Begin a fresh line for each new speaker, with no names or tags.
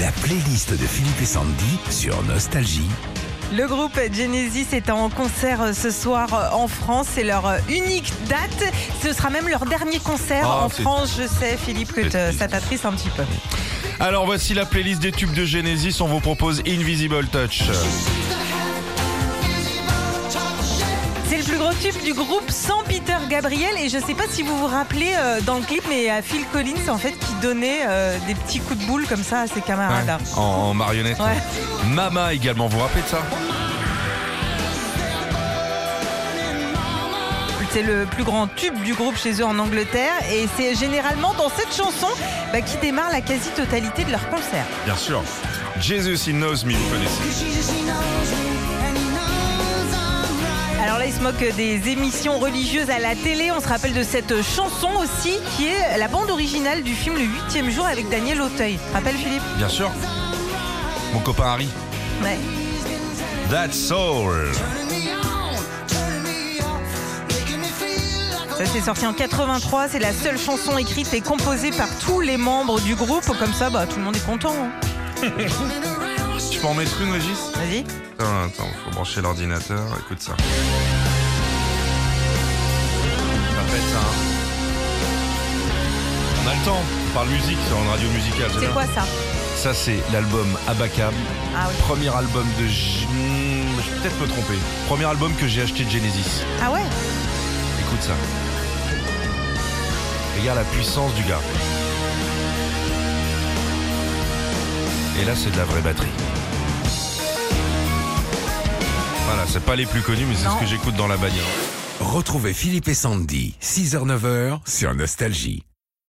La playlist de Philippe et Sandy sur Nostalgie.
Le groupe Genesis est en concert euh, ce soir euh, en France. C'est leur euh, unique date. Ce sera même leur dernier concert
Ah,
en France. Je sais, Philippe, que te- ça t'attriste un petit peu.
Alors voici la playlist des tubes de Genesis. On vous propose Invisible Touch.
C'est le plus gros tube du groupe sans Peter Gabriel. Et je sais pas si vous vous rappelez euh, dans le clip, mais a Phil Collins en fait qui donnait euh, des petits coups de boule comme ça à ses camarades.
En, en marionnette.
Ouais.
Mama également, vous vous rappelez de ça?
C'est le plus grand tube du groupe chez eux en Angleterre. Et c'est généralement dans cette chanson bah, qui démarre la quasi-totalité de leur concert.
Bien sûr. Jesus, He Knows Me, vous connaissez.
Ils se moquent des émissions religieuses à la télé. On se rappelle de cette chanson aussi, qui est la bande originale du film Le huitième jour avec Daniel Auteuil. Rappelles, Philippe
Bien sûr. Mon copain Harry.
Ouais.
That's Soul.
Ça, c'est sorti en 83. C'est la seule chanson écrite et composée par tous les membres du groupe. Comme ça, bah, tout le monde est content. hein.
Tu peux en mettre une, Régis?
Vas-y.
Attends, attends, faut brancher l'ordinateur. Écoute ça. Ça pète hein. On a le temps. On parle musique sur une radio musicale.
C'est quoi ça?
Ça, c'est l'album Abacab.
Ah oui.
Premier album de. G- Hmm, Je vais peut-être me tromper. Premier album que j'ai acheté de Genesis.
Ah ouais?
Écoute ça. Regarde la puissance du gars. Et là, c'est de la vraie batterie. Voilà, c'est pas les plus connus, mais c'est ce que j'écoute dans la bagnole.
Retrouvez Philippe et Sandy, 6h-9h sur Nostalgie.